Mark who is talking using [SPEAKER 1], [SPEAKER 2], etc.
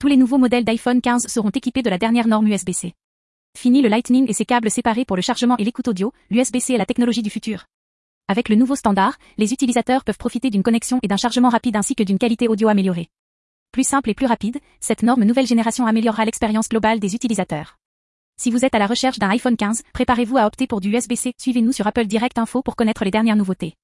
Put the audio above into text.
[SPEAKER 1] Tous les nouveaux modèles d'iPhone 15 seront équipés de la dernière norme USB-C. Fini le Lightning et ses câbles séparés pour le chargement et l'écoute audio, l'USB-C est la technologie du futur. Avec le nouveau standard, les utilisateurs peuvent profiter d'une connexion et d'un chargement rapide ainsi que d'une qualité audio améliorée. Plus simple et plus rapide, cette norme nouvelle génération améliorera l'expérience globale des utilisateurs. Si vous êtes à la recherche d'un iPhone 15, préparez-vous à opter pour du USB-C. Suivez-nous sur Apple Direct Info pour connaître les dernières nouveautés.